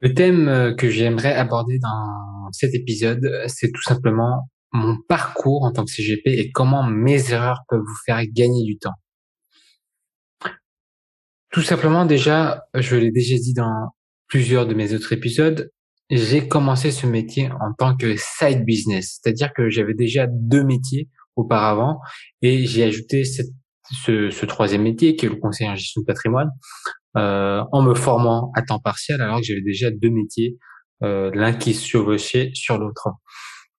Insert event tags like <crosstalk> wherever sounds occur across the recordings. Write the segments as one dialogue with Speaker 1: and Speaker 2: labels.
Speaker 1: Le thème euh, que j'aimerais aborder dans cet épisode, euh, c'est tout simplement mon parcours en tant que CGP et comment mes erreurs peuvent vous faire gagner du temps. Tout simplement, déjà, je l'ai déjà dit dans plusieurs de mes autres épisodes, j'ai commencé ce métier en tant que side business, c'est-à-dire que j'avais déjà deux métiers auparavant et j'ai ajouté ce, ce, troisième métier qui est le conseiller en gestion de patrimoine en me formant à temps partiel alors que j'avais déjà deux métiers, euh, l'un qui se chevauchait sur l'autre.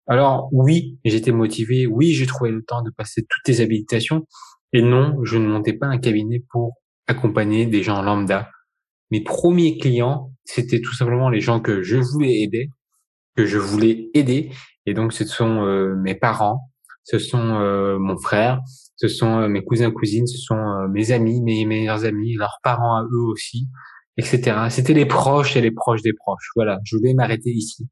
Speaker 1: Alors oui, j'étais motivé, oui, j'ai trouvé le temps de passer toutes les habilitations, et non, je ne montais pas un cabinet pour accompagner des gens lambda. Mes premiers clients, c'était tout simplement les gens que je voulais aider, que je voulais aider, et donc ce sont euh, mes parents, ce sont euh, mon frère, ce sont euh, mes cousins cousines, ce sont euh, mes amis, mes meilleurs amis, leurs parents à eux aussi, etc. C'était les proches et les proches des proches. Voilà, je vais m'arrêter ici.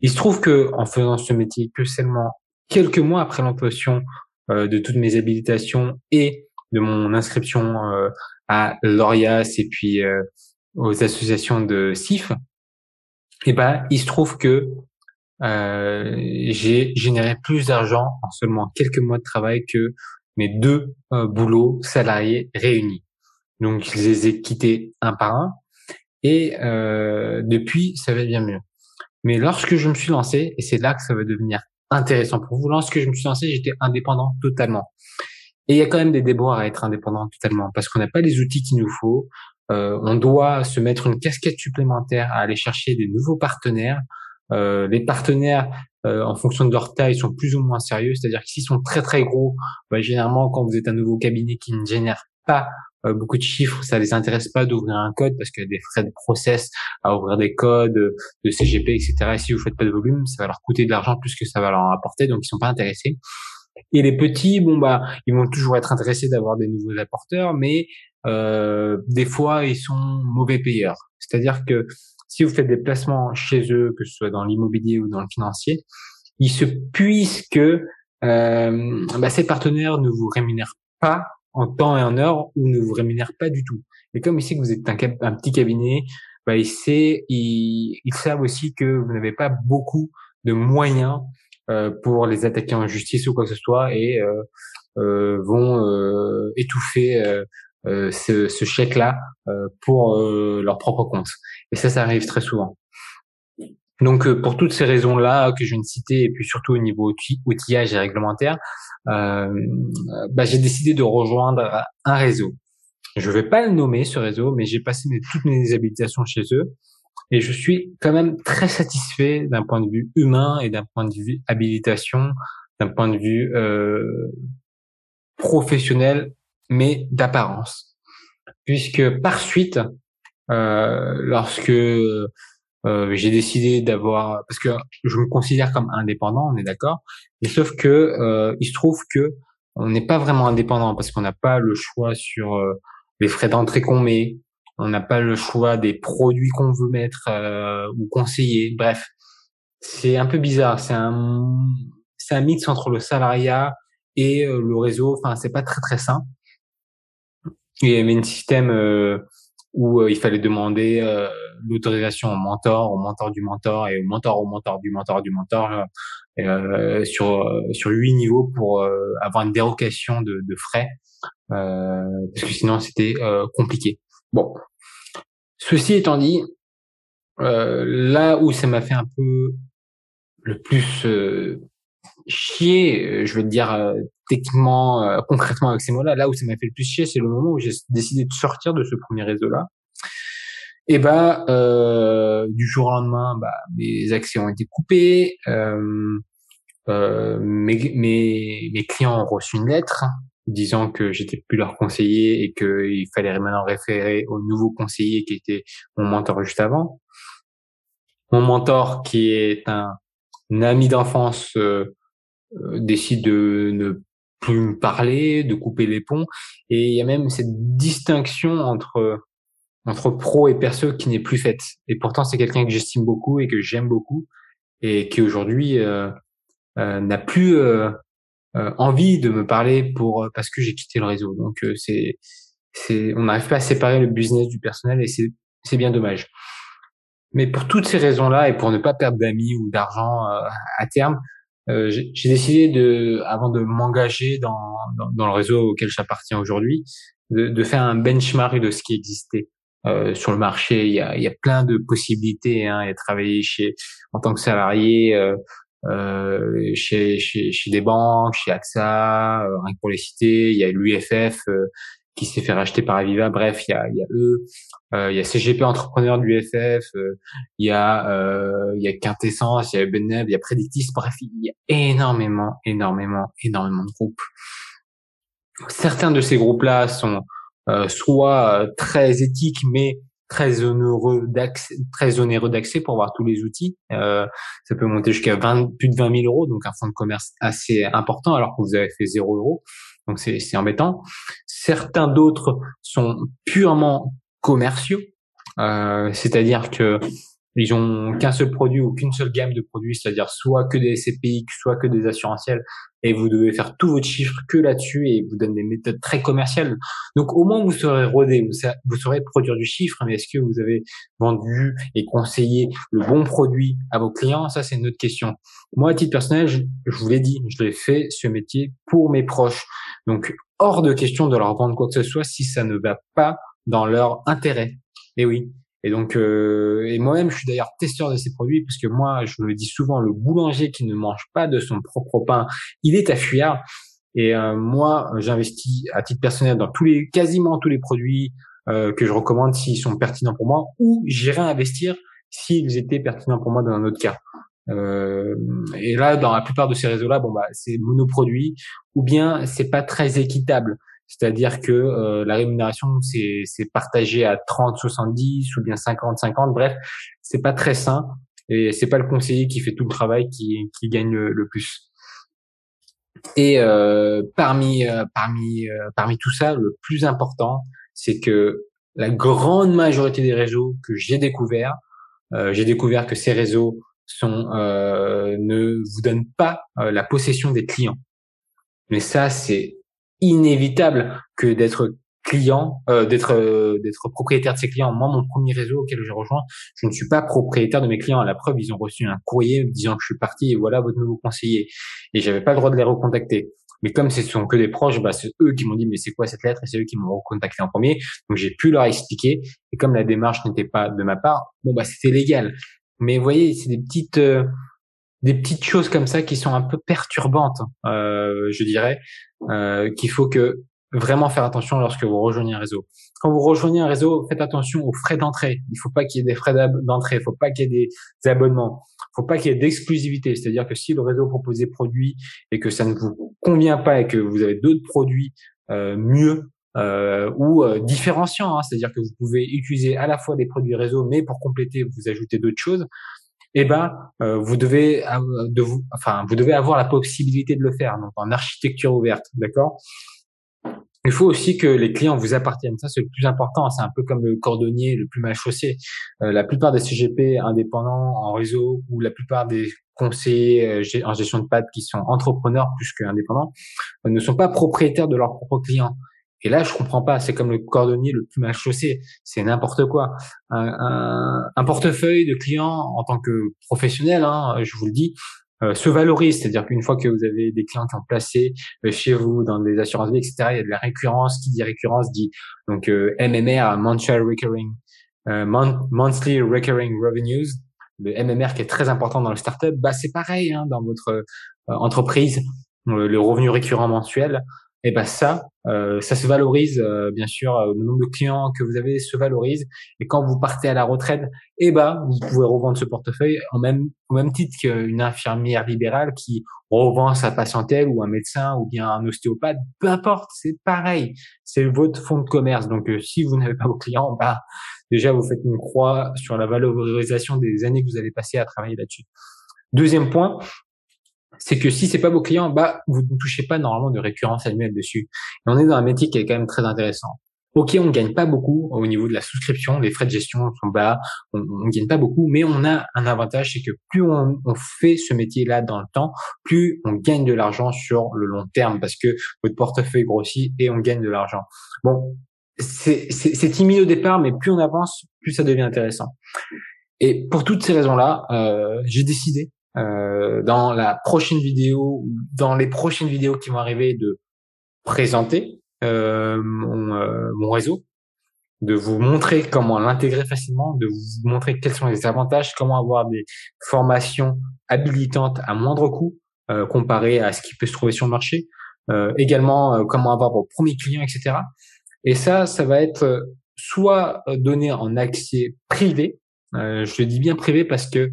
Speaker 1: Il se trouve que en faisant ce métier que seulement quelques mois après l'obtention de toutes mes habilitations et de mon inscription à l'ORIAS et puis aux associations de CIF, eh ben, il se trouve que euh, j'ai généré plus d'argent en seulement quelques mois de travail que mes deux euh, boulots salariés réunis. Donc, je les ai quittés un par un. Et euh, depuis, ça va bien mieux. Mais lorsque je me suis lancé, et c'est là que ça va devenir intéressant pour vous, lorsque je me suis lancé, j'étais indépendant totalement. Et il y a quand même des déboires à être indépendant totalement, parce qu'on n'a pas les outils qu'il nous faut. Euh, on doit se mettre une casquette supplémentaire à aller chercher des nouveaux partenaires, euh, les partenaires, euh, en fonction de leur taille, sont plus ou moins sérieux. C'est-à-dire que s'ils sont très très gros, bah, généralement quand vous êtes un nouveau cabinet qui ne génère pas euh, beaucoup de chiffres, ça les intéresse pas d'ouvrir un code parce qu'il y a des frais de process à ouvrir des codes de CGP, etc. Et si vous faites pas de volume, ça va leur coûter de l'argent plus que ça va leur apporter, donc ils sont pas intéressés. Et les petits, bon bah, ils vont toujours être intéressés d'avoir des nouveaux apporteurs, mais euh, des fois ils sont mauvais payeurs. C'est-à-dire que si vous faites des placements chez eux, que ce soit dans l'immobilier ou dans le financier, il se puisse que euh, bah, ces partenaires ne vous rémunèrent pas en temps et en heure ou ne vous rémunèrent pas du tout. Et comme ici que vous êtes un, petit cabinet, bah, ils, savent aussi que vous n'avez pas beaucoup de moyens euh, pour les attaquer en justice ou quoi que ce soit et euh, euh vont euh, étouffer euh, ce, ce chèque-là euh, pour euh, leur propre compte. Et ça, ça arrive très souvent. Donc, pour toutes ces raisons-là que je viens de citer, et puis surtout au niveau outillage et réglementaire, euh, bah, j'ai décidé de rejoindre un réseau. Je vais pas le nommer ce réseau, mais j'ai passé toutes mes habilitations chez eux, et je suis quand même très satisfait d'un point de vue humain et d'un point de vue habilitation, d'un point de vue euh, professionnel mais d'apparence. Puisque par suite, euh, lorsque euh, j'ai décidé d'avoir, parce que je me considère comme indépendant, on est d'accord, sauf que euh, il se trouve que on n'est pas vraiment indépendant parce qu'on n'a pas le choix sur euh, les frais d'entrée qu'on met, on n'a pas le choix des produits qu'on veut mettre euh, ou conseiller. Bref, c'est un peu bizarre. C'est un c'est un mix entre le salariat et le réseau. Enfin, c'est pas très très sain il y avait un système euh, où euh, il fallait demander euh, l'autorisation au mentor, au mentor du mentor et au mentor au mentor du mentor du mentor sur sur huit niveaux pour avoir une dérogation de, de frais parce que sinon c'était compliqué. Bon, ceci étant dit, là où ça m'a fait un peu le plus chier, je veux dire techniquement, euh, concrètement avec ces mots-là, là où ça m'a fait le plus chier, c'est le moment où j'ai décidé de sortir de ce premier réseau-là. Et bah, du jour au lendemain, bah, mes accès ont été coupés, mes, mes, mes clients ont reçu une lettre disant que j'étais plus leur conseiller et qu'il fallait maintenant référer au nouveau conseiller qui était mon mentor juste avant. Mon mentor qui est un, ami d'enfance euh, décide de ne plus me parler, de couper les ponts. Et il y a même cette distinction entre entre pro et perso qui n'est plus faite. Et pourtant, c'est quelqu'un que j'estime beaucoup et que j'aime beaucoup et qui aujourd'hui euh, euh, n'a plus euh, euh envie de me parler pour parce que j'ai quitté le réseau. Donc c'est c'est on n'arrive pas à séparer le business du personnel et c'est c'est bien dommage. Mais pour toutes ces raisons-là et pour ne pas perdre d'amis ou d'argent euh, à terme, euh, j'ai décidé de, avant de m'engager dans, dans, le réseau auquel j'appartiens aujourd'hui, de, de, faire un benchmark de ce qui existait. Euh, sur le marché, il y a, il y a plein de possibilités. Hein, et travailler chez en tant que salarié euh, euh, chez, chez, chez des banques, chez AXA, euh, rien que pour les citer. Il y a l'UFF qui s'est fait racheter par Aviva. Bref, il y a, y a eux. Euh, il y a CGP entrepreneur du FF, euh, il y a euh, y a Quintessence, il y a Benev, il y a Predictis, bref, il y a énormément, énormément, énormément de groupes. Certains de ces groupes-là sont soit très éthiques, mais très onéreux d'accès, très onéreux d'accès pour avoir tous les outils. Euh, ça peut monter jusqu'à 20, plus de 20 000 euros, donc un fonds de commerce assez important, alors que vous avez fait 0 euros. Donc c'est embêtant. Certains d'autres sont purement commerciaux, euh, c'est-à-dire que ils ont qu'un seul produit ou qu'une seule gamme de produits, c'est-à-dire soit que des SCPI, soit que des assurantiels, et vous devez faire tous vos chiffres que là-dessus et vous donnent des méthodes très commerciales. Donc au moins vous serez rodé, vous, saurez produire du chiffre, mais est-ce que vous avez vendu et conseillé le bon produit à vos clients? Ça c'est une autre question. Moi à titre personnel, je, je vous l'ai dit, je l'ai fait ce métier pour mes proches. Donc hors de question de leur vendre quoi que ce soit si ça ne va pas dans leur intérêt. Et oui. Et donc, euh, et moi-même, je suis d'ailleurs testeur de ces produits parce que moi, je le dis souvent, le boulanger qui ne mange pas de son propre pain, il est à fuir. Et euh, moi, j'investis à titre personnel dans tous les, quasiment tous les produits euh, que je recommande s'ils sont pertinents pour moi, ou j'irai investir s'ils étaient pertinents pour moi dans un autre cas. Euh, et là, dans la plupart de ces réseaux-là, bon bah, c'est monoproduit, ou bien c'est pas très équitable. C'est-à-dire que euh, la rémunération c'est partagé à 30 70 ou bien 50 50 bref, c'est pas très sain et c'est pas le conseiller qui fait tout le travail qui qui gagne le, plus. Et euh, parmi euh, parmi euh, parmi tout ça, le plus important, c'est que la grande majorité des réseaux que j'ai découverts, euh, j'ai découvert que ces réseaux sont ne vous donnent pas la possession des clients. Mais ça, c'est inévitable que d'être client, euh, d'être euh, d'être propriétaire de ses clients. Moi, mon premier réseau auquel j'ai rejoint, je ne suis pas propriétaire de mes clients. À la preuve, ils ont reçu un courrier disant que je suis parti et voilà votre nouveau conseiller. Et j'avais pas le droit de les recontacter. Mais comme ce sont que des proches, bah, c'est eux qui m'ont dit mais c'est quoi cette lettre? Et c'est eux qui m'ont recontacté en premier. Donc j'ai pu leur expliquer. Et comme la démarche n'était pas de ma part, bon bah c'était légal. Mais vous voyez, c'est des petites euh, des petites choses comme ça qui sont un peu perturbantes, euh, je dirais, euh, qu'il faut que vraiment faire attention lorsque vous rejoignez un réseau. Quand vous rejoignez un réseau, faites attention aux frais d'entrée. Il faut pas qu'il y ait des frais d'entrée, il faut pas qu'il y ait des abonnements, il faut pas qu'il y ait d'exclusivité. C'est-à-dire que si le réseau propose des produits et que ça ne vous convient pas et que vous avez d'autres produits euh, mieux euh, ou euh, différenciants, hein, c'est-à-dire que vous pouvez utiliser à la fois des produits réseau, mais pour compléter, vous ajoutez d'autres choses eh ben euh, vous devez de vous, enfin vous devez avoir la possibilité de le faire donc en architecture ouverte, d'accord? Il faut aussi que les clients vous appartiennent. Ça, c'est le plus important. C'est un peu comme le cordonnier le plus mal chaussé. Euh, la plupart des CGP indépendants en réseau ou la plupart des conseillers euh, en gestion de pad qui sont entrepreneurs plus qu'indépendants ne sont pas propriétaires de leurs propres clients. Et là, je comprends pas. C'est comme le cordonnier le plus mal chaussé. C'est n'importe quoi. Un, un, portefeuille de clients en tant que professionnel, hein, je vous le dis, euh, se valorise. C'est-à-dire qu'une fois que vous avez des clients qui ont placé euh, chez vous dans des assurances vie, etc., il y a de la récurrence. Qui dit récurrence dit donc euh, MMR, Monthly Recurring, Monthly Recurring Revenues. Le MMR qui est très important dans le startup, bah c'est pareil hein, dans votre entreprise. le revenu récurrent mensuel, et eh ben ça, euh, ça se valorise euh, bien sûr. Euh, le nombre de clients que vous avez se valorise. Et quand vous partez à la retraite, et eh ben vous pouvez revendre ce portefeuille en même au même titre qu'une infirmière libérale qui revend sa patientèle ou un médecin ou bien un ostéopathe. Peu importe, c'est pareil. C'est votre fonds de commerce. Donc si vous n'avez pas vos clients, <laughs> bah déjà vous faites une croix sur la valorisation des années que vous allez passer à travailler là-dessus. Deuxième point, c'est que si c'est pas vos clients, bah vous ne touchez pas normalement de récurrence annuelle dessus. Et on est dans un métier qui est quand même très intéressant. Ok, on gagne pas beaucoup au niveau de la souscription, les frais de gestion sont bas, on, ne gagne pas beaucoup, mais on a un avantage, c'est que plus on, fait ce métier-là dans le temps, plus on gagne de l'argent sur le long terme, parce que votre portefeuille grossit et on gagne de l'argent. Bon, c'est timide au départ, mais plus on avance, plus ça devient intéressant. Et pour toutes ces raisons-là, euh, j'ai décidé euh, dans la prochaine vidéo, dans les prochaines vidéos qui vont arriver, de présenter euh, mon, euh, mon réseau, de vous montrer comment l'intégrer facilement, de vous montrer quels sont les avantages, comment avoir des formations habilitantes à moindre coût euh, comparé à ce qui peut se trouver sur le marché, euh, également euh, comment avoir vos premiers clients, etc. Et ça, ça va être soit donné en accès privé, je le dis bien privé parce que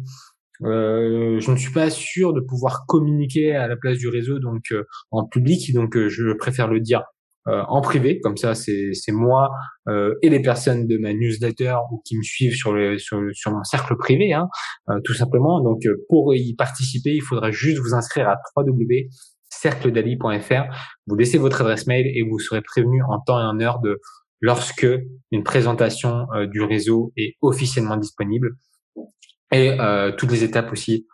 Speaker 1: euh, je ne suis pas sûr de pouvoir communiquer à la place du réseau donc en public. Donc je préfère le dire euh, en privé, comme ça c'est moi euh, et les personnes de ma newsletter ou qui me suivent sur, le, sur, sur mon cercle privé, hein, euh, tout simplement. Donc pour y participer, il faudra juste vous inscrire à www.cercledali.fr, vous laissez votre adresse mail et vous serez prévenu en temps et en heure de lorsque une présentation du réseau est officiellement disponible et toutes les étapes aussi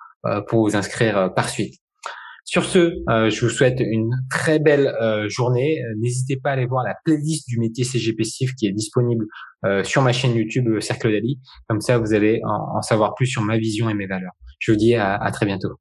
Speaker 1: pour vous inscrire par suite. Sur ce, euh, je vous souhaite une très belle euh, journée. Euh, n'hésitez pas à aller voir la playlist du métier CGP CIF qui est disponible sur ma chaîne YouTube Cercle d'Ali. Comme ça, vous allez en, savoir plus sur ma vision et mes valeurs. Je vous dis à très bientôt.